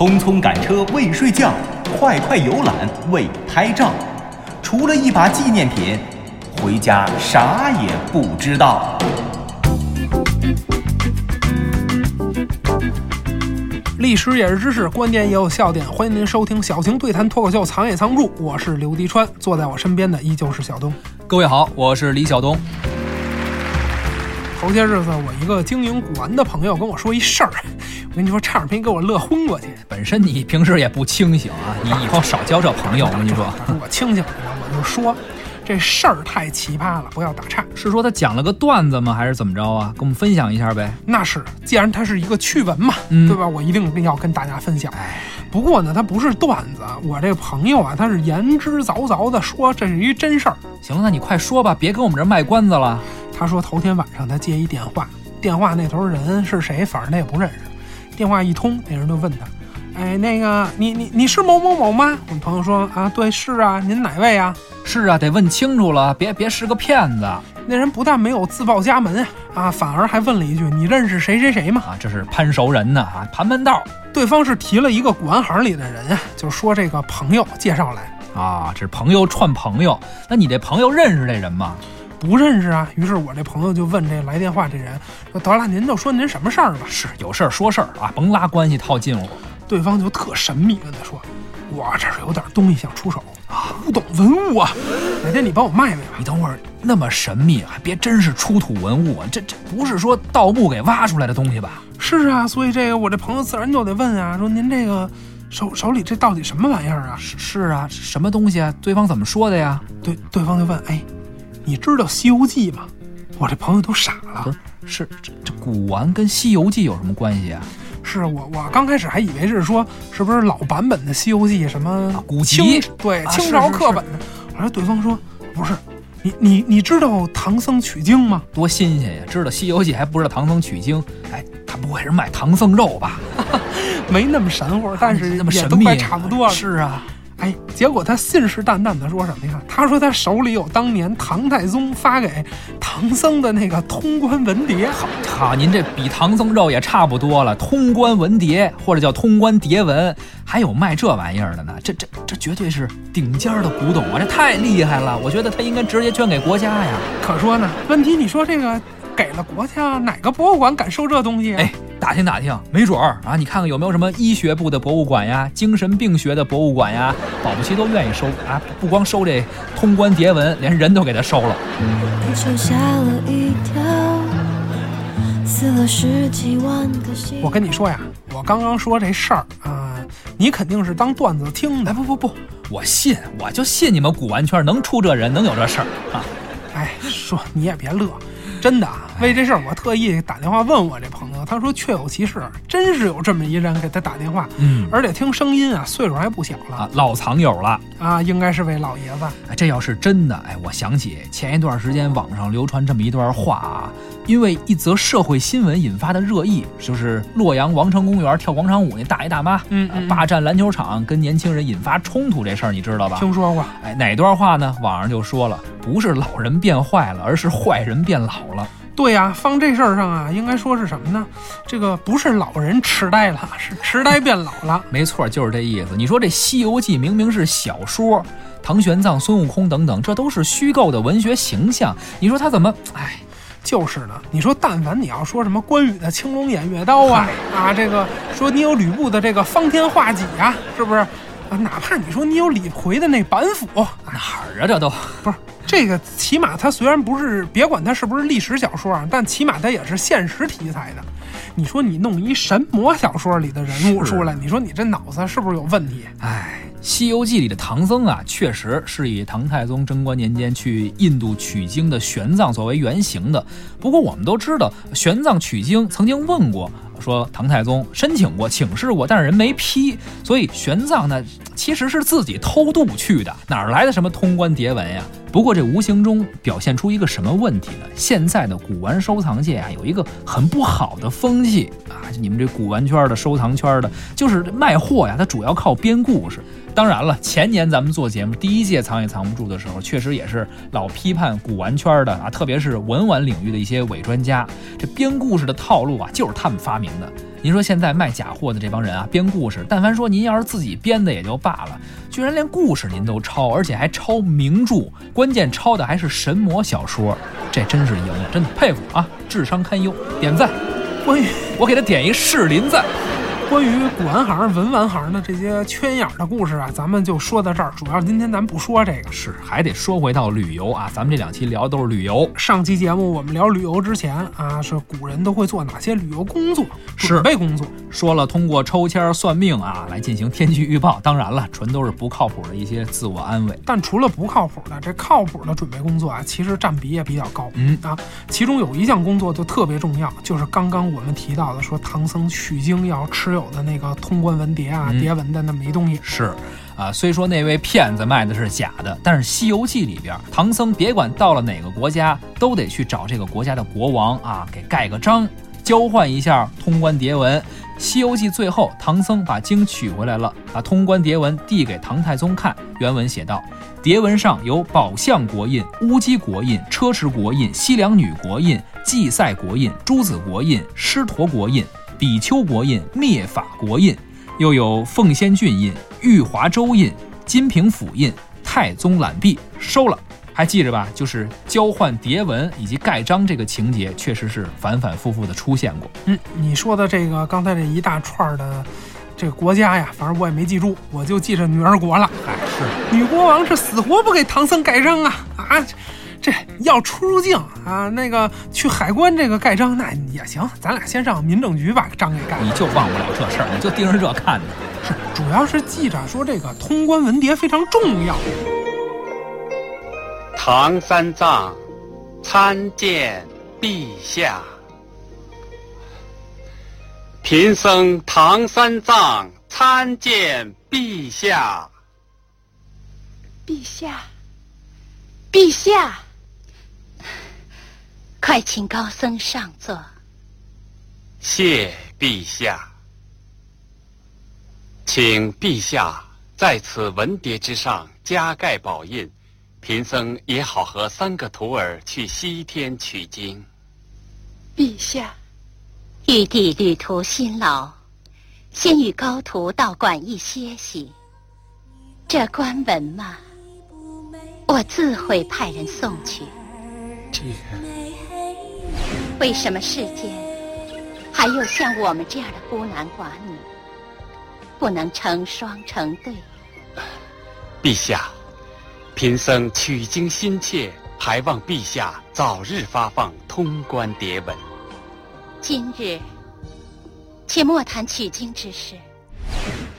匆匆赶车未睡觉，快快游览未拍照。除了一把纪念品，回家啥也不知道。历史也是知识，观点也有笑点。欢迎您收听小型对谈脱口秀，藏也藏不住。我是刘迪川，坐在我身边的依旧是小东。各位好，我是李晓东。头些日子，我一个经营古玩的朋友跟我说一事儿，我跟你说，差点没给我乐昏过去。本身你平时也不清醒啊，你以后少交这朋友。我跟你说，我清醒我就说这事儿太奇葩了，不要打岔。是说他讲了个段子吗？还是怎么着啊？跟我们分享一下呗。那是，既然它是一个趣闻嘛，嗯对吧？我一定要跟大家分享。不过呢，它不是段子，我这个朋友啊，他是言之凿凿的说这是一真事儿。行了，那你快说吧，别跟我们这儿卖关子了。他说头天晚上他接一电话，电话那头人是谁，反正他也不认识。电话一通，那人就问他：“哎，那个你你你是某某某吗？”我朋友说：“啊，对，是啊，您哪位啊是啊，得问清楚了，别别是个骗子？”那人不但没有自报家门啊，反而还问了一句：“你认识谁谁谁吗啊，这是攀熟人呢啊，盘门道？”对方是提了一个古玩行里的人啊，就说这个朋友介绍来啊，这是朋友串朋友。那你这朋友认识这人吗？不认识啊。于是我这朋友就问这来电话这人说：“得了，您就说您什么事儿吧。”是有事儿说事儿啊，甭拉关系套近乎。对方就特神秘跟他说：“我这是有点东西想出手啊，古董文物啊，哪天你帮我卖卖吧。”你等会儿那么神秘，还别真是出土文物啊？这这不是说盗墓给挖出来的东西吧？是啊，所以这个我这朋友自然就得问啊，说您这个手手里这到底什么玩意儿啊？是是啊，什么东西啊？对方怎么说的呀？对，对方就问：“哎，你知道《西游记》吗？”我这朋友都傻了。不是，是这这古玩跟《西游记》有什么关系啊？是我我刚开始还以为是说是不是老版本的《西游记》什么古清籍对啊清朝是是课本的。后来对方说不是，你你你知道唐僧取经吗？多新鲜呀！知道《西游记》还不知道唐僧取经？哎，他不会是卖唐僧肉吧？没那么神乎，但是那么神秘，也都快差不多了。是啊，哎，结果他信誓旦旦的说什么呀？他说他手里有当年唐太宗发给唐僧的那个通关文牒。好，好，您这比唐僧肉也差不多了。通关文牒或者叫通关牒文，还有卖这玩意儿的呢。这这这绝对是顶尖儿的古董啊！这太厉害了，我觉得他应该直接捐给国家呀。可说呢，问题你说这个给了国家，哪个博物馆敢收这东西、啊？哎，打听打听，没准儿啊，你看看有没有什么医学部的博物馆呀、精神病学的博物馆呀，保不齐都愿意收啊。不光收这通关牒文，连人都给他收了。地球吓了一跳，死了十几万个心。我跟你说呀，我刚刚说这事儿啊，你肯定是当段子听的。哎，不不不，我信，我就信你们古玩圈能出这人，能有这事儿啊！哎，说你也别乐，真的啊，为这事儿我特意打电话问我这朋友，他说确有其事，真是有这么一人给他打电话，嗯而且听声音啊，岁数还不小了啊，老藏友了。啊，应该是位老爷子。哎，这要是真的，哎，我想起前一段时间网上流传这么一段话啊，因为一则社会新闻引发的热议，就是洛阳王城公园跳广场舞那大爷大妈，嗯霸占篮球场跟年轻人引发冲突这事儿，你知道吧？听说过，哎，哪段话呢？网上就说了，不是老人变坏了，而是坏人变老了。对呀、放这事儿上啊，应该说是什么呢？这个不是老人痴呆了，是痴呆变老了。没错，就是这意思。你说这《西游记》明明是小说，唐玄奘、孙悟空等等，这都是虚构的文学形象，你说他怎么？哎，就是呢，你说但凡你要说什么关羽的青龙偃月刀啊 啊，这个说你有吕布的这个方天画戟啊，是不是？啊，哪怕你说你有李逵的那板斧，哪儿啊？这都不是这个，起码它虽然不是，别管它是不是历史小说啊，但起码它也是现实题材的。你说你弄一神魔小说里的人物出来，你说你这脑子是不是有问题？哎，《西游记》里的唐僧啊，确实是以唐太宗贞观年间去印度取经的玄奘作为原型的。不过我们都知道，玄奘取经曾经问过，说唐太宗申请过、请示过，但是人没批，所以玄奘呢其实是自己偷渡去的，哪儿来的什么通关牒文呀？不过这无形中表现出一个什么问题呢？现在的古玩收藏界啊，有一个很不好的风气啊，你们这古玩圈的、收藏圈的，就是卖货呀，它主要靠编故事。当然了，前年咱们做节目第一届藏也藏不住的时候，确实也是老批判古玩圈的啊，特别是文玩领域的一些伪专家，这编故事的套路啊，就是他们发明的。您说现在卖假货的这帮人啊，编故事，但凡说您要是自己编的也就罢了，居然连故事您都抄，而且还抄名著，关键抄的还是神魔小说，这真是赢了，真的佩服啊，智商堪忧，点赞，关羽我给他点一士林赞。关于古玩行、文玩行的这些圈眼的故事啊，咱们就说到这儿。主要今天咱不说这个，是还得说回到旅游啊。咱们这两期聊的都是旅游。上期节目我们聊旅游之前啊，是古人都会做哪些旅游工作、准备工作？说了通过抽签算命啊来进行天气预报，当然了，纯都是不靠谱的一些自我安慰。但除了不靠谱的，这靠谱的准备工作啊，其实占比也比较高。嗯啊，其中有一项工作就特别重要，就是刚刚我们提到的，说唐僧取经要持有的那个通关文牒啊、嗯牒文的那么一东西。是，啊，虽说那位骗子卖的是假的，但是《西游记》里边，唐僧别管到了哪个国家，都得去找这个国家的国王啊，给盖个章，交换一下通关牒文。《西游记》最后，唐僧把经取回来了，把通关牒文递给唐太宗看，原文写道。牒文上有宝象国印、乌鸡国印、车迟国印、西凉女国印、祭赛国印、朱子国印、狮驼国印、比丘国印、灭法国印，又有奉仙郡印、玉华州印、金平府印、太宗揽璧，收了。还记着吧？就是交换牒文以及盖章这个情节，确实是反反复复的出现过。嗯，你说的这个刚才这一大串儿的这个国家呀，反正我也没记住，我就记着女儿国了。哎，是女国王是死活不给唐僧盖章啊啊！这要出入境啊，那个去海关这个盖章那也行，咱俩先上民政局把章给盖了。你就忘不了这事儿，你就盯着这看呢。是，主要是记着说这个通关文牒非常重要。唐三藏参见陛下。贫僧唐三藏参见陛下。陛下，陛下，快请高僧上座。谢陛下，请陛下在此文牒之上加盖宝印，贫僧也好和三个徒儿去西天取经。陛下，玉帝旅途辛劳，先与高徒到馆驿歇息。这官文嘛，我自会派人送去。这为什么世间还有像我们这样的孤男寡女，不能成双成对？陛下，贫僧取经心切，还望陛下早日发放通关牒文。今日，且莫谈取经之事。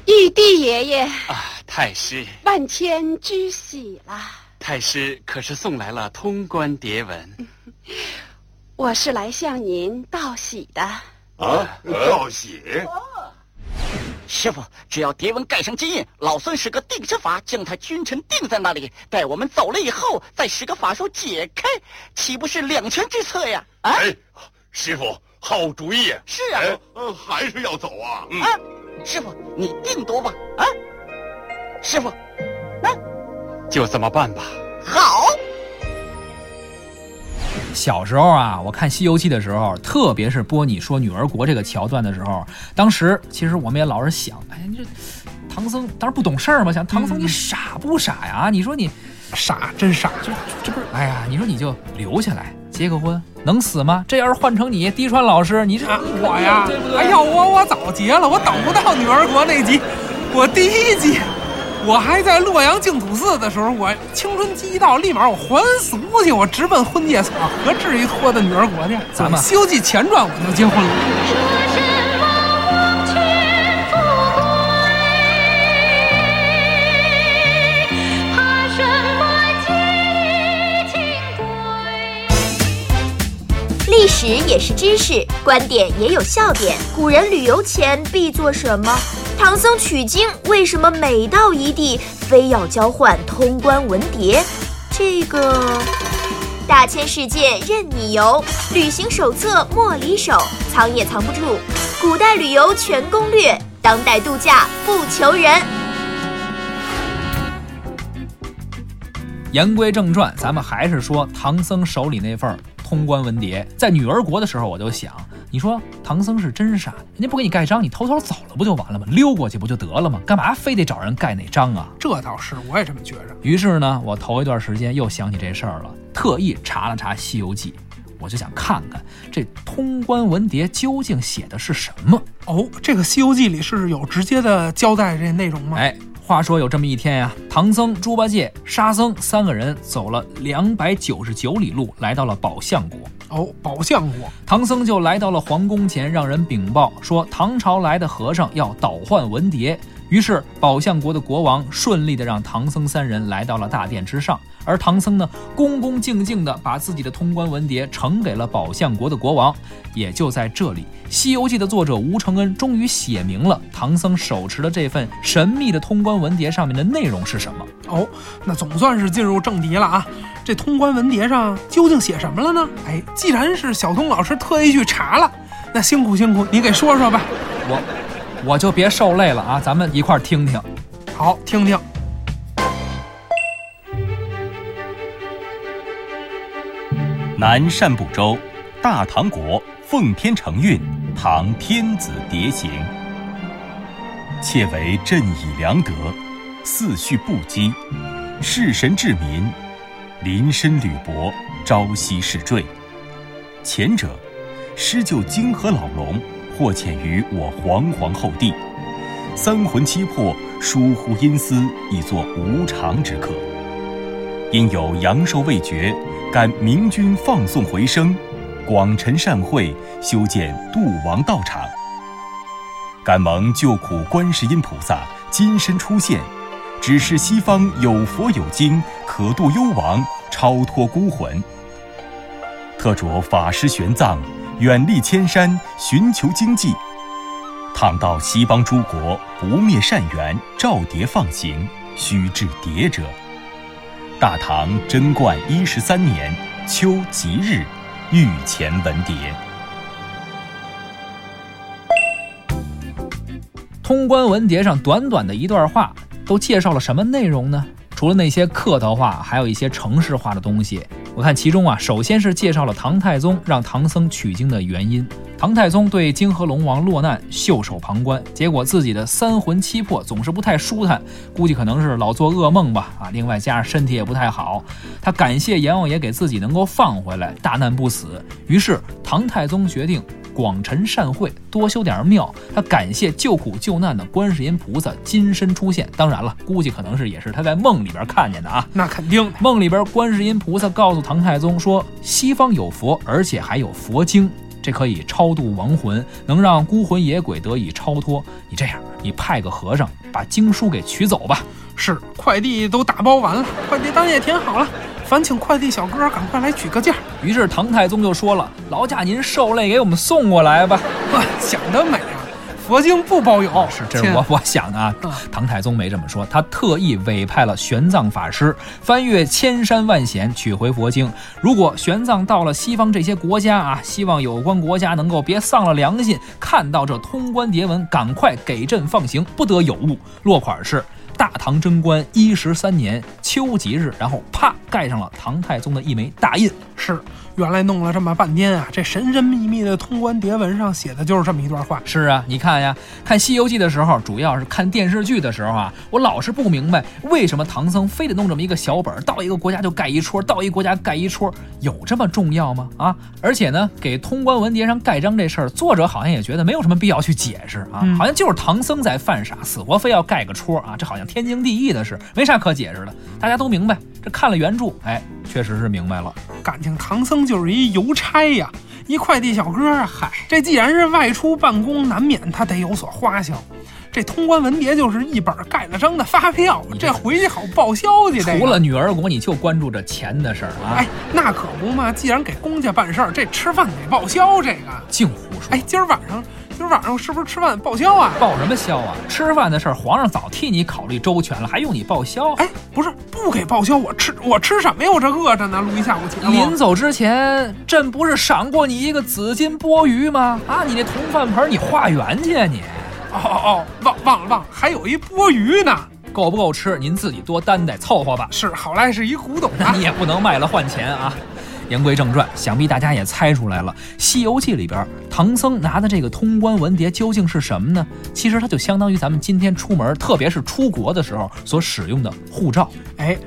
玉帝爷爷啊，太师，万千之喜啦！太师可是送来了通关牒文？我是来向您道喜的。啊，道喜！师傅，只要蝶文盖上金印，老孙使个定身法，将他君臣定在那里。待我们走了以后，再使个法术解开，岂不是两全之策呀？啊，哎，师傅，好主意！是啊，还是要走啊！嗯啊，师傅，你定夺吧。啊，师傅，那就这么办吧。好。小时候啊，我看《西游记》的时候，特别是播你说女儿国这个桥段的时候，当时其实我们也老是想，哎，这唐僧当时不懂事儿嘛，想唐僧你傻不傻呀？你说你傻，真傻！这这不是？哎呀，你说你就留下来结个婚，能死吗？这要是换成你，滴川老师，你这、我呀，对不对？哎呀，我我早结了，我等不到女儿国那集，我第一集。我还在洛阳净土寺的时候，我青春期一到，立马我还俗去，我直奔婚介所，何至于拖到女儿国去？咱们《西游记》前传我就结婚了。历史也是知识，观点也有笑点。古人旅游前必做什么？唐僧取经为什么每到一地非要交换通关文牒？这个大千世界任你游，旅行手册莫离手，藏也藏不住。古代旅游全攻略，当代度假不求人。言归正传，咱们还是说唐僧手里那份通关文牒。在女儿国的时候，我就想，你说唐僧是真傻，人家不给你盖章，你偷偷走了不就完了吗？溜过去不就得了吗？干嘛非得找人盖那章啊？这倒是，我也这么觉着。于是呢，我头一段时间又想起这事儿了，特意查了查《西游记》，我就想看看这通关文牒究竟写的是什么。哦，这个《西游记》里是有直接的交代这内容吗？哎。话说有这么一天呀，唐僧、猪八戒、沙僧三个人走了两百九十九里路，来到了宝象国。哦，宝象国，唐僧就来到了皇宫前，让人禀报说唐朝来的和尚要倒换文牒。于是宝象国的国王顺利的让唐僧三人来到了大殿之上。而唐僧呢，恭恭敬敬地把自己的通关文牒呈给了宝象国的国王。也就在这里，《西游记》的作者吴承恩终于写明了唐僧手持的这份神秘的通关文牒上面的内容是什么。哦，那总算是进入正题了啊！这通关文牒上究竟写什么了呢？哎，既然是小东老师特意去查了，那辛苦辛苦，你给说说吧。我，我就别受累了啊，咱们一块儿听听。好，听听。南赡部洲，大唐国奉天承运，唐天子迭行。窃为朕以良德，四序不羁，事神治民，临深履薄，朝夕侍坠。前者，施救泾河老龙，获遣于我皇皇后帝，三魂七魄，疏忽阴司，以作无常之客。因有阳寿未绝。感明君放送回生，广陈善会，修建度王道场。感蒙救苦观世音菩萨金身出现，指示西方有佛有经，可度幽王，超脱孤魂。特着法师玄奘，远历千山，寻求经济。倘到西方诸国，不灭善缘，照牒放行，须至牒者。大唐贞观一十三年秋吉日，御前文牒。通关文牒上短短的一段话，都介绍了什么内容呢？除了那些客套话，还有一些城市化的东西。我看其中啊，首先是介绍了唐太宗让唐僧取经的原因。唐太宗对泾河龙王落难袖手旁观，结果自己的三魂七魄总是不太舒坦，估计可能是老做噩梦吧。啊，另外加上身体也不太好，他感谢阎王爷给自己能够放回来，大难不死。于是唐太宗决定广陈善会，多修点庙。他感谢救苦救难的观世音菩萨金身出现。当然了，估计可能是也是他在梦里边看见的啊。那肯定，梦里边观世音菩萨告诉唐太宗说，西方有佛，而且还有佛经。这可以超度亡魂，能让孤魂野鬼得以超脱。你这样，你派个和尚把经书给取走吧。是，快递都打包完了，快递单也填好了，烦请快递小哥赶快来取个件。于是唐太宗就说了：“劳驾您受累给我们送过来吧。”想得美啊！佛经不包邮，是这是我我想的啊。唐太宗没这么说，他特意委派了玄奘法师翻越千山万险取回佛经。如果玄奘到了西方这些国家啊，希望有关国家能够别丧了良心，看到这通关牒文，赶快给朕放行，不得有误。落款是大唐贞观一十三年秋吉日，然后啪盖上了唐太宗的一枚大印。是。原来弄了这么半天啊，这神神秘秘的通关牒文上写的就是这么一段话。是啊，你看呀，看《西游记》的时候，主要是看电视剧的时候啊，我老是不明白为什么唐僧非得弄这么一个小本，到一个国家就盖一戳，到一个国家盖一戳，有这么重要吗？啊！而且呢，给通关文牒上盖章这事儿，作者好像也觉得没有什么必要去解释啊，好像就是唐僧在犯傻，死活非要盖个戳啊，这好像天经地义的事，没啥可解释的，大家都明白。这看了原著，哎，确实是明白了，感情唐僧就是一邮差呀，一快递小哥啊。嗨，这既然是外出办公，难免他得有所花销。这通关文牒就是一本盖了章的发票，这回去好报销去。除了女儿国，你就关注这钱的事儿啊？哎，那可不嘛，既然给公家办事儿，这吃饭得报销，这个净胡说。哎，今儿晚上。今晚上是不是吃饭报销啊？报什么销啊？吃饭的事儿，皇上早替你考虑周全了，还用你报销？哎，不是不给报销，我吃我吃什么呀？我这饿着呢，录一下午节目。临走之前，朕不是赏过你一个紫金钵盂吗？啊，你那铜饭盆，你化缘去啊你？哦哦哦，忘忘了忘，还有一钵盂呢，够不够吃？您自己多担待，凑合吧。是，好赖是一古董，你也不能卖了换钱啊。言归正传，想必大家也猜出来了，《西游记》里边唐僧拿的这个通关文牒究竟是什么呢？其实它就相当于咱们今天出门，特别是出国的时候所使用的护照。哎，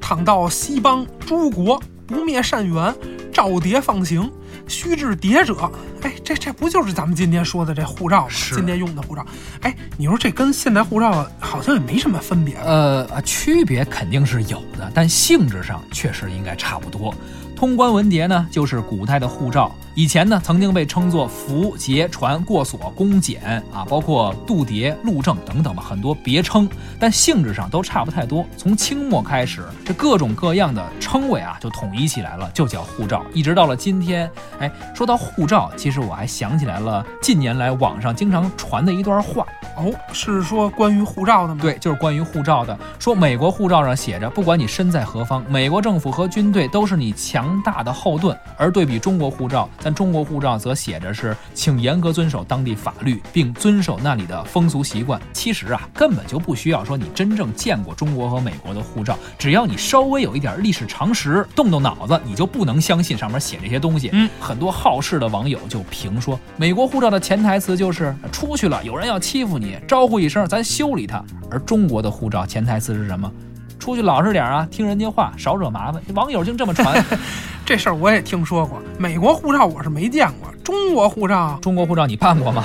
倘到西邦诸国，不灭善缘，照牒放行，须至牒者。哎，这这不就是咱们今天说的这护照吗？今天用的护照。哎，你说这跟现代护照好像也没什么分别。呃，区别肯定是有的，但性质上确实应该差不多。通关文牒呢，就是古代的护照。以前呢，曾经被称作符、节、传、过所、公检啊，包括度牒、路政等等吧，很多别称，但性质上都差不太多。从清末开始，这各种各样的称谓啊，就统一起来了，就叫护照。一直到了今天，哎，说到护照，其实我还想起来了，近年来网上经常传的一段话。哦，是说关于护照的吗？对，就是关于护照的。说美国护照上写着，不管你身在何方，美国政府和军队都是你强大的后盾。而对比中国护照，咱中国护照则写着是，请严格遵守当地法律，并遵守那里的风俗习惯。其实啊，根本就不需要说你真正见过中国和美国的护照，只要你稍微有一点历史常识，动动脑子，你就不能相信上面写这些东西。嗯，很多好事的网友就评说，美国护照的潜台词就是出去了有人要欺负你。招呼一声，咱修理他。而中国的护照潜台词是什么？出去老实点啊，听人家话，少惹麻烦。网友竟这么传，这事儿我也听说过。美国护照我是没见过，中国护照，中国护照你办过吗？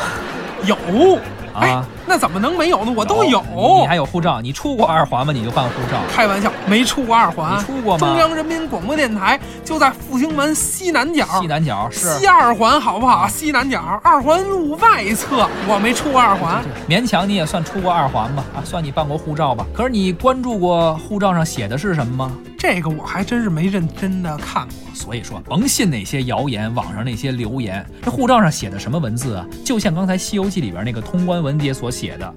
有。啊，那怎么能没有呢？我都有。你还有护照？你出过二环吗？你就办护照？开玩笑，没出过二环。你出过吗？中央人民广播电台就在复兴门西南角。西南角是西二环，好不好？西南角二环路外侧，我没出过二环。勉强你也算出过二环吧？啊，算你办过护照吧？可是你关注过护照上写的是什么吗？这个我还真是没认真的看过。所以说，甭信那些谣言，网上那些留言。这护照上写的什么文字啊？就像刚才《西游记》里边那个通关文牒所写的：“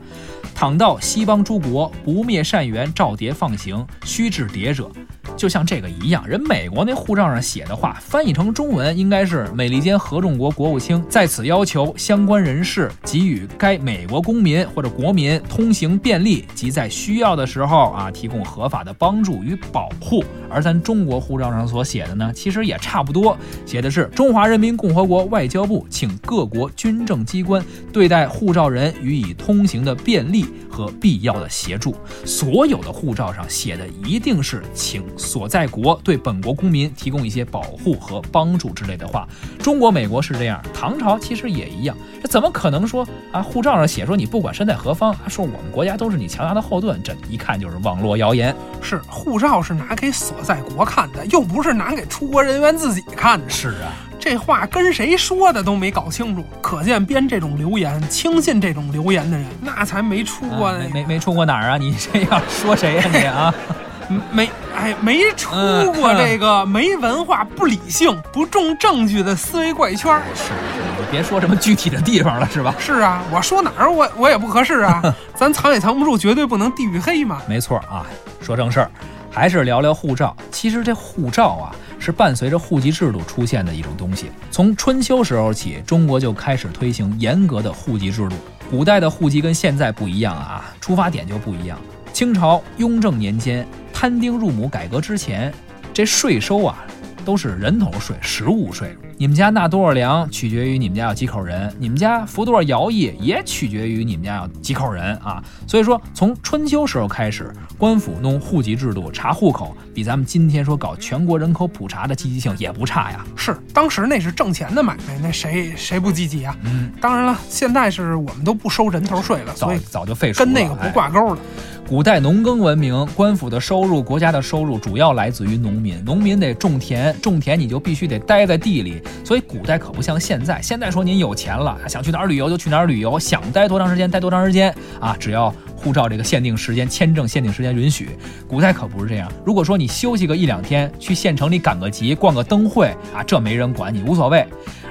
倘到西邦诸国，不灭善缘，照牒放行，须至蝶者。”就像这个一样，人美国那护照上写的话，翻译成中文应该是美利坚合众国国务卿在此要求相关人士给予该美国公民或者国民通行便利，及在需要的时候啊提供合法的帮助与保护。而咱中国护照上所写的呢，其实也差不多，写的是中华人民共和国外交部请各国军政机关对待护照人予以通行的便利和必要的协助。所有的护照上写的一定是请。所在国对本国公民提供一些保护和帮助之类的话，中国、美国是这样，唐朝其实也一样。这怎么可能说啊？护照上写说你不管身在何方，说我们国家都是你强大的后盾，这一看就是网络谣言。是护照是拿给所在国看的，又不是拿给出国人员自己看的。是啊，这话跟谁说的都没搞清楚，可见编这种留言、轻信这种留言的人，那才没出过没没没出过哪儿啊？你这样说谁呀你啊？没，哎，没出过这个 没文化、不理性、不重证据的思维怪圈。是是，你别说什么具体的地方了，是吧？是啊，我说哪儿我我也不合适啊。咱藏也藏不住，绝对不能地域黑嘛。没错啊，说正事儿，还是聊聊护照。其实这护照啊，是伴随着户籍制度出现的一种东西。从春秋时候起，中国就开始推行严格的户籍制度。古代的户籍跟现在不一样啊，出发点就不一样。清朝雍正年间。摊丁入亩改革之前，这税收啊，都是人头税、实物税。你们家纳多少粮，取决于你们家有几口人；你们家服多少徭役，也取决于你们家有几口人啊。所以说，从春秋时候开始，官府弄户籍制度、查户口，比咱们今天说搞全国人口普查的积极性也不差呀。是，当时那是挣钱的买卖，那谁谁不积极啊？嗯，当然了，现在是我们都不收人头税了，所以早就废除了，跟那个不挂钩了。古代农耕文明，官府的收入、国家的收入主要来自于农民。农民得种田，种田你就必须得待在地里。所以古代可不像现在，现在说您有钱了，想去哪儿旅游就去哪儿旅游，想待多长时间待多长时间啊，只要护照这个限定时间、签证限定时间允许。古代可不是这样。如果说你休息个一两天，去县城里赶个集、逛个灯会啊，这没人管你，无所谓。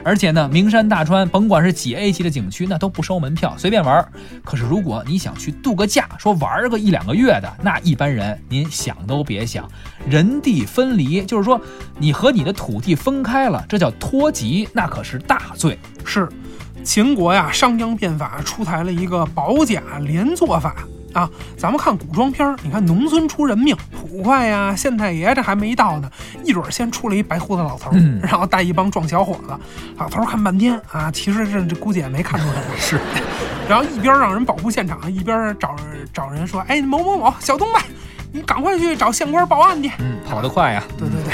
而且呢，名山大川，甭管是几 A 级的景区，那都不收门票，随便玩。可是如果你想去度个假，说玩个一两个月的，那一般人您想都别想。人地分离，就是说你和你的土地分开了，这叫脱籍，那可是大罪。是，秦国呀，商鞅变法出台了一个保甲连坐法。啊，咱们看古装片儿，你看农村出人命，捕快呀、县太爷这还没到呢，一准儿先出来一白胡子老头儿，嗯然后带一帮壮小伙子。老头儿看半天啊，其实这这估计也没看出来 是，然后一边让人保护现场，一边找找人说：“哎，某某某，小东吧，你赶快去找县官报案去。”嗯，跑得快呀。对对对，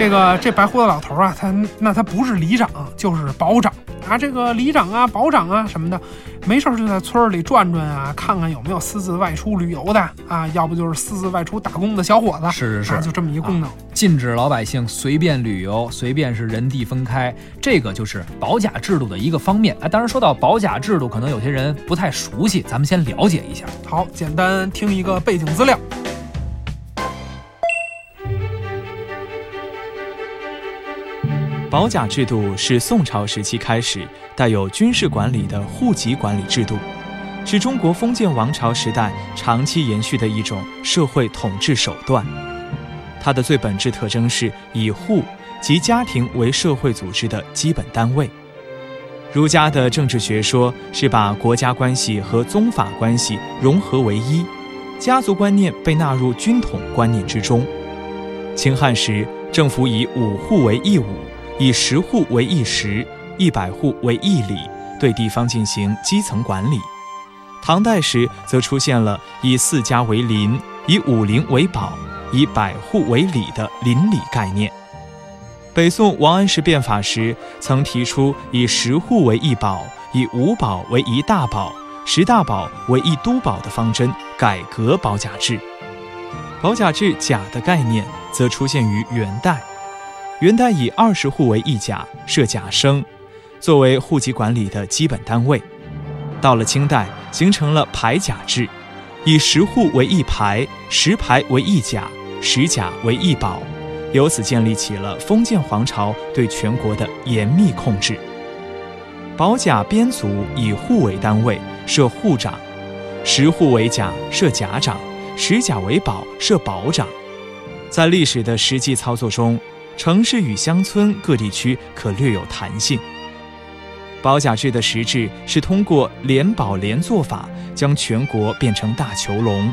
这个这白胡子老头啊，他那他不是里长就是保长啊，这个里长啊、保长啊什么的，没事儿就在村儿里转转啊，看看有没有私自外出旅游的啊，要不就是私自外出打工的小伙子，是是是，啊就这么一功能。禁止老百姓随便旅游，随便是人地分开，这个就是保甲制度的一个方面。哎，当然说到保甲制度，可能有些人不太熟悉，咱们先了解一下。好，简单听一个背景资料。保甲制度是宋朝时期开始带有军事管理的户籍管理制度，是中国封建王朝时代长期延续的一种社会统治手段。它的最本质特征是以户及家庭为社会组织的基本单位。儒家的政治学说是把国家关系和宗法关系融合为一，家族观念被纳入军统观念之中。秦汉时，政府以五户为一伍。以十户为一时，一百户为一里，对地方进行基层管理。唐代时，则出现了以四家为邻，以五邻为保，以百户为里的邻里概念。北宋王安石变法时，曾提出以十户为一保，以五保为一大保，十大保为一都保的方针，改革保甲制。保甲制甲的概念，则出现于元代。元代以二十户为一甲，设甲生，作为户籍管理的基本单位。到了清代，形成了排甲制，以十户为一排，十排为一甲，十甲为一保，由此建立起了封建皇朝对全国的严密控制。保甲编组以户为单位，设户长；十户为甲，设甲长；十甲为保，设保长。在历史的实际操作中，城市与乡村各地区可略有弹性。保甲制的实质是通过联保联做法，将全国变成大囚笼。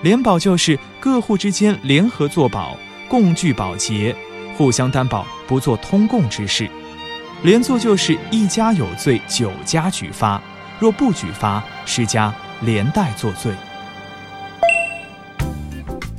联保就是各户之间联合做保，共聚保洁，互相担保，不做通共之事。联坐就是一家有罪，九家举发；若不举发，十家连带作罪。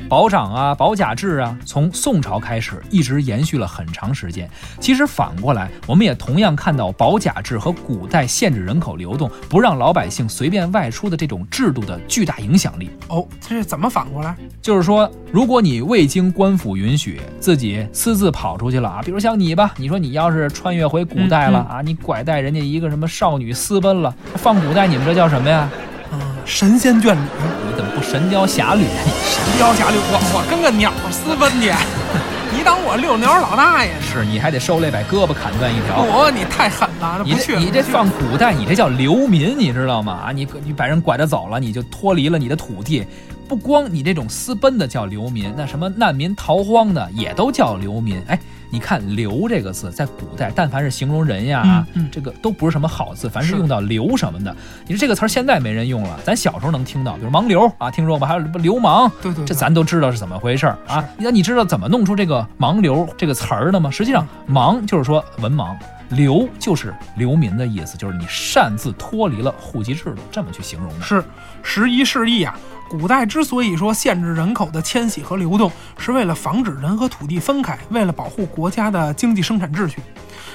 保长啊，保甲制啊，从宋朝开始一直延续了很长时间。其实反过来，我们也同样看到保甲制和古代限制人口流动、不让老百姓随便外出的这种制度的巨大影响力。哦，这是怎么反过来？就是说，如果你未经官府允许，自己私自跑出去了啊，比如像你吧，你说你要是穿越回古代了、嗯啊，你拐带人家一个什么少女私奔了，放古代你们这叫什么呀？嗯，神仙眷侣，你怎么不神雕侠侣？神雕侠侣，我我跟个鸟私奔去，你当我遛鸟老大爷？是，你还得受累把胳膊砍断一条。我你太狠了，你这你这放古代，你这叫流民，你知道吗？啊，你你把人拐着走了，你就脱离了你的土地。不光你这种私奔的叫流民，那什么难民逃荒的也都叫流民。哎，你看“流”这个字，在古代，但凡是形容人呀，啊嗯嗯这个都不是什么好字，凡是是用到“流”什么的，你说这个词儿现在没人用了，咱小时候能听到，比如盲流啊，听说过吗？还有什么流氓，对对对这咱都知道是怎么回事儿啊。那你知道怎么弄出这个“盲流”这个词儿的吗？实际上，“盲”就是说文盲。流就是流民的意思，就是你擅自脱离了户籍制度，这么去形容的。是十一世易啊。古代之所以说限制人口的迁徙和流动，是为了防止人和土地分开，为了保护国家的经济生产秩序。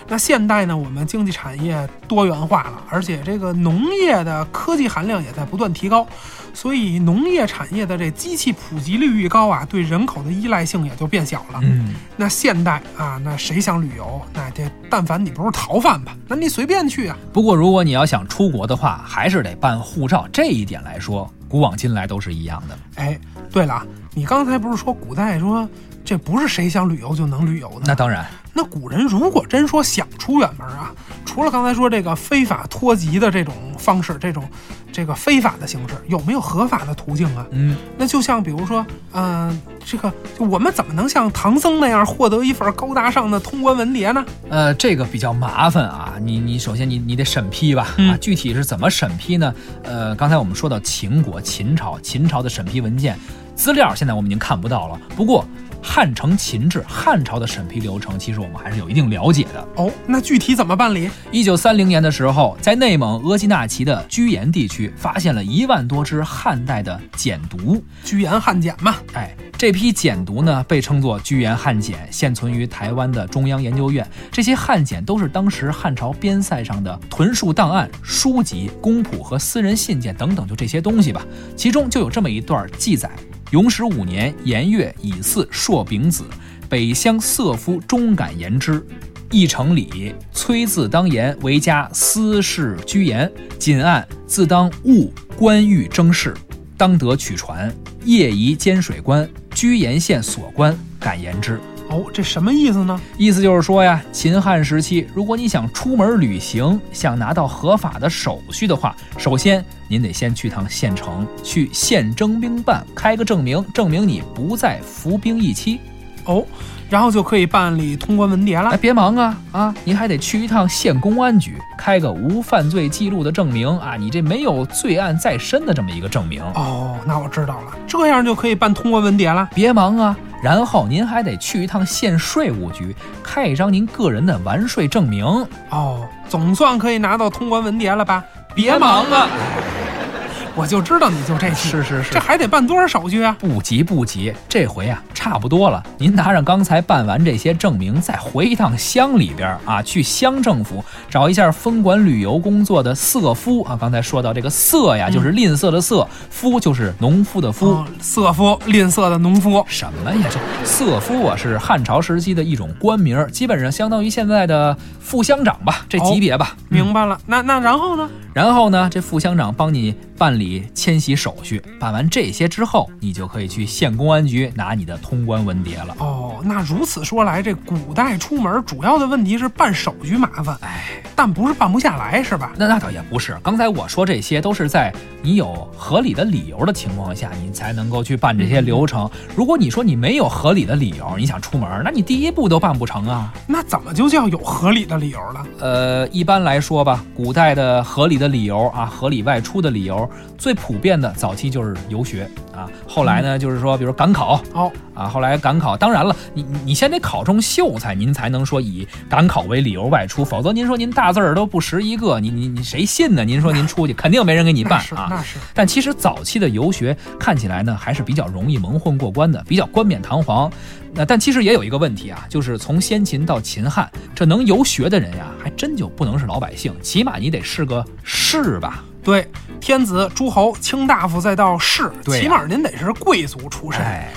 那现代呢，我们经济产业多元化了，而且这个农业的科技含量也在不断提高，所以农业产业的这机器普及率愈高啊，对人口的依赖性也就变小了。嗯，那现代啊，那谁想旅游？那这但凡你不是逃犯吧，那你随便去啊。不过如果你要想出国的话，还是得办护照。这一点来说，古往今来都是一样的。哎，对了，你刚才不是说古代说这不是谁想旅游就能旅游的？那当然，那古人如果真说想出远门啊，除了刚才说这个非法脱籍的这种方式，这种这个非法的形式，有没有合法的途径啊？嗯，那就像比如说，嗯、这个就我们怎么能像唐僧那样获得一份高大上的通关文牒呢？呃，这个比较麻烦啊。你你首先你你得审批吧，嗯啊，具体是怎么审批呢？呃，刚才我们说到秦国秦朝，秦朝的审批文件资料现在我们已经看不到了。不过，汉承秦制，汉朝的审批流程，其实我们还是有一定了解的。哦，那具体怎么办理？一九三零年的时候，在内蒙额济纳旗的居延地区，发现了一万多只汉代的简牍，居延汉简嘛。哎，这批简牍呢，被称作居延汉简，现存于台湾的中央研究院。这些汉简都是当时汉朝边塞上的屯戍档案、书籍、公谱和私人信件等等，就这些东西吧。其中就有这么一段记载。永始五年颜月乙巳朔丙子，北乡色夫终感言之，议成礼，崔字当言为家私事居言，谨案自当务官狱征事，当得取传。夜移监水官，居延县所官感言之。哦，这什么意思呢？意思就是说呀，秦汉时期，如果你想出门旅行，想拿到合法的手续的话，首先您得先去趟县城，去县征兵办开个证明，证明你不在服兵役期。哦，然后就可以办理通关文牒了。哎，别忙啊啊！您还得去一趟县公安局，开个无犯罪记录的证明啊，你这没有罪案在身的这么一个证明。哦，那我知道了，这样就可以办通关文牒了。别忙啊！然后您还得去一趟县税务局，开一张您个人的完税证明。哦，总算可以拿到通关文牒了吧？别忙啊！我就知道你就这气，是是是，这还得办多少手续啊？不急不急，这回啊差不多了。您拿着刚才办完这些证明，再回一趟乡里边啊，去乡政府找一下分管旅游工作的色夫啊。刚才说到这个色呀，就是吝啬的色；夫就是农夫的夫。色夫，吝啬的农夫。什么呀？这色夫啊，是汉朝时期的一种官名，基本上相当于现在的副乡长吧，这级别吧。明白了。那那然后呢？然后呢？这副乡长帮你办理迁徙手续，办完这些之后，你就可以去县公安局拿你的通关文牒了。哦，那如此说来，这古代出门主要的问题是办手续麻烦，哎，但不是办不下来，是吧？那那倒也不是。刚才我说这些都是在你有合理的理由的情况下，你才能够去办这些流程。如果你说你没有合理的理由，你想出门，那你第一步都办不成啊。那怎么就叫有合理的理由了？呃，一般来说吧，古代的合理的理由啊，合理外出的理由，最普遍的早期就是游学啊。后来呢，就是说，比如赶考哦啊，后来赶考，当然了，你你你先得考中秀才，您才能说以赶考为理由外出，否则您说您大字儿都不识一个，你你你谁信呢？您说您出去，肯定没人给你办啊。那是。但其实早期的游学看起来呢，还是比较容易蒙混过关的，比较冠冕堂皇。那但其实也有一个问题啊，就是从先秦到秦汉，这能游学的人呀，还真就不能是老百姓，起码你得是个士吧？对，天子、诸侯、卿大夫，再到士，对，起码您得是贵族出身。哎，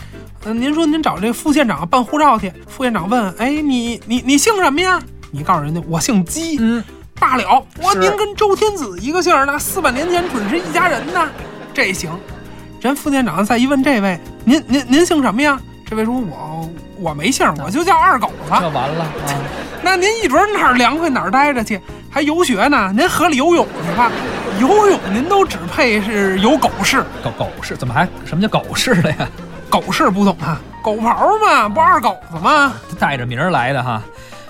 嗯，您说您找这副县长办护照去，副县长问，哎，你你你姓什么呀？你告诉人家我姓姬。嗯，罢了，我您跟周天子一个姓儿呢，四百年前准是一家人呢。这行，人副县长再一问这位，您您您姓什么呀？这位说，我我没姓，我就叫二狗子。这完了啊！那您一准哪儿凉快哪儿待着去，还游学呢？您河里游泳去吧。游泳您都只配是游狗式，狗狗式怎么还什么叫狗式了呀？狗式不懂啊？狗刨嘛，不二狗子吗？带着名儿来的哈。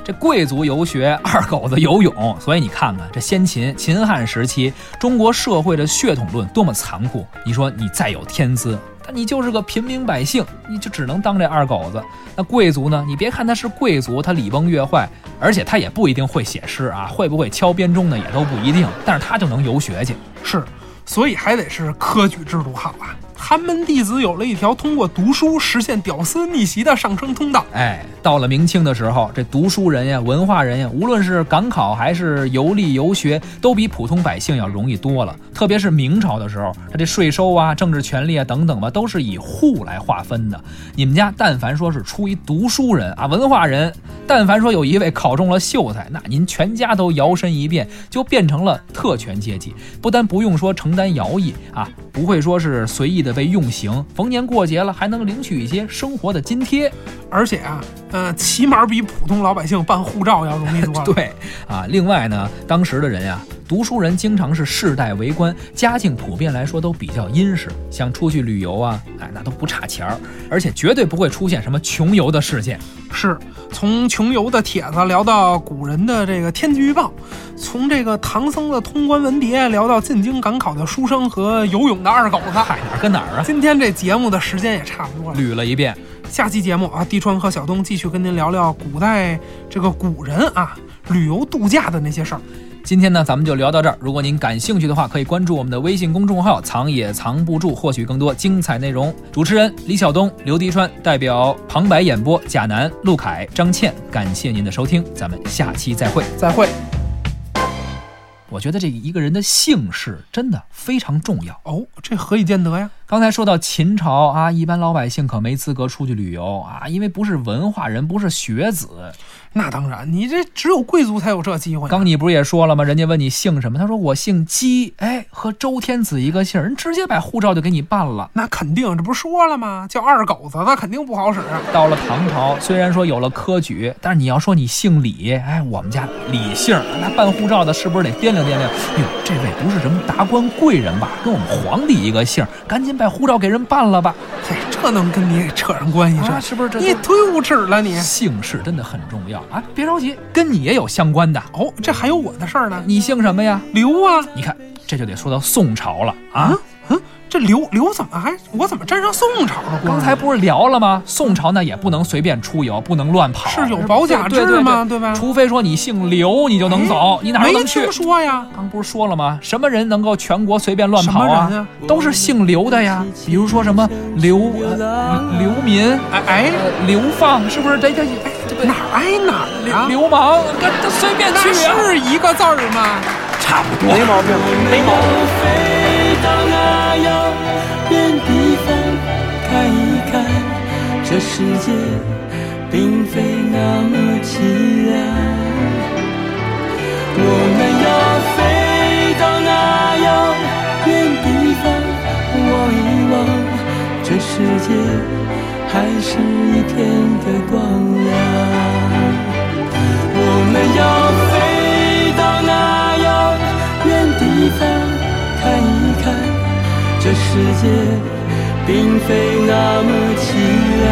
这贵族游学，二狗子游泳，所以你看看这先秦、秦汉时期中国社会的血统论多么残酷。你说你再有天资，但你就是个平民百姓，你就只能当这二狗子。那贵族呢？你别看他是贵族，他礼崩乐坏，而且他也不一定会写诗啊，会不会敲编钟呢也都不一定。但是他就能游学去，是，所以还得是科举制度好啊。寒门弟子有了一条通过读书实现屌丝逆袭的上升通道。哎，到了明清的时候，这读书人呀、文化人呀，无论是赶考还是游历游学，都比普通百姓要容易多了。特别是明朝的时候，他这税收啊、政治权利啊等等吧，都是以户来划分的。你们家但凡说是出一读书人啊、文化人，但凡说有一位考中了秀才，那您全家都摇身一变，就变成了特权阶级。不但不用说承担徭役啊，不会说是随意的。被用刑，逢年过节了还能领取一些生活的津贴，而且啊，呃，起码比普通老百姓办护照要容易多。对啊，另外呢，当时的人呀，读书人经常是世代为官，家境普遍来说都比较殷实，想出去旅游啊，哎，那都不差钱儿，而且绝对不会出现什么穷游的事件。是从穷游的帖子聊到古人的这个天气预报，从这个唐僧的通关文牒聊到进京赶考的书生和游泳的二狗子，嗨，哪儿跟哪儿啊？今天这节目的时间也差不多了，捋了一遍。下期节目啊，地川和小东继续跟您聊聊古代这个古人啊旅游度假的那些事儿。今天呢，咱们就聊到这儿。如果您感兴趣的话，可以关注我们的微信公众号“藏也藏不住”，获取更多精彩内容。主持人李晓东、刘迪川，代表旁白演播贾楠、陆凯、张倩，感谢您的收听，咱们下期再会，再会。我觉得这一个人的姓氏真的非常重要哦，这何以见得呀？刚才说到秦朝啊，一般老百姓可没资格出去旅游啊，因为不是文化人，不是学子。那当然，你这只有贵族才有这机会。刚你不是也说了吗？人家问你姓什么，他说我姓姬，哎，和周天子一个姓，人直接把护照就给你办了。那肯定，这不是说了吗？叫二狗子，那肯定不好使。到了唐朝，虽然说有了科举，但是你要说你姓李，哎，我们家李姓，那办护照的是不是得掂量掂量？哟，这位不是什么达官贵人吧？跟我们皇帝一个姓，赶紧把护照给人办了吧。嘿，这能跟你扯上关系？这是不是？你忒无耻了！你姓氏真的很重要啊！别着急，跟你也有相关的哦。这还有我的事儿呢。你姓什么呀？刘啊！你看，这就得说到宋朝了啊。这刘刘怎么还我怎么沾上宋朝了？刚才不是聊了吗？宋朝那也不能随便出游，不能乱跑，是有保甲制吗？对吧？除非说你姓刘，你就能走，你哪能去？没听说呀？刚不是说了吗？什么人能够全国随便乱跑啊？都是姓刘的呀。比如说什么刘刘民，哎哎，流放是不是？这这哪挨哪儿？流氓，跟这随便去啊？是一个字儿吗？差不多，没毛病，没毛病。这世界并非那么凄凉，我们要飞到那遥远地方望一望，这世界还是一片的光亮。我们要飞到那遥远地方看一看，这世界。并非那么凄凉，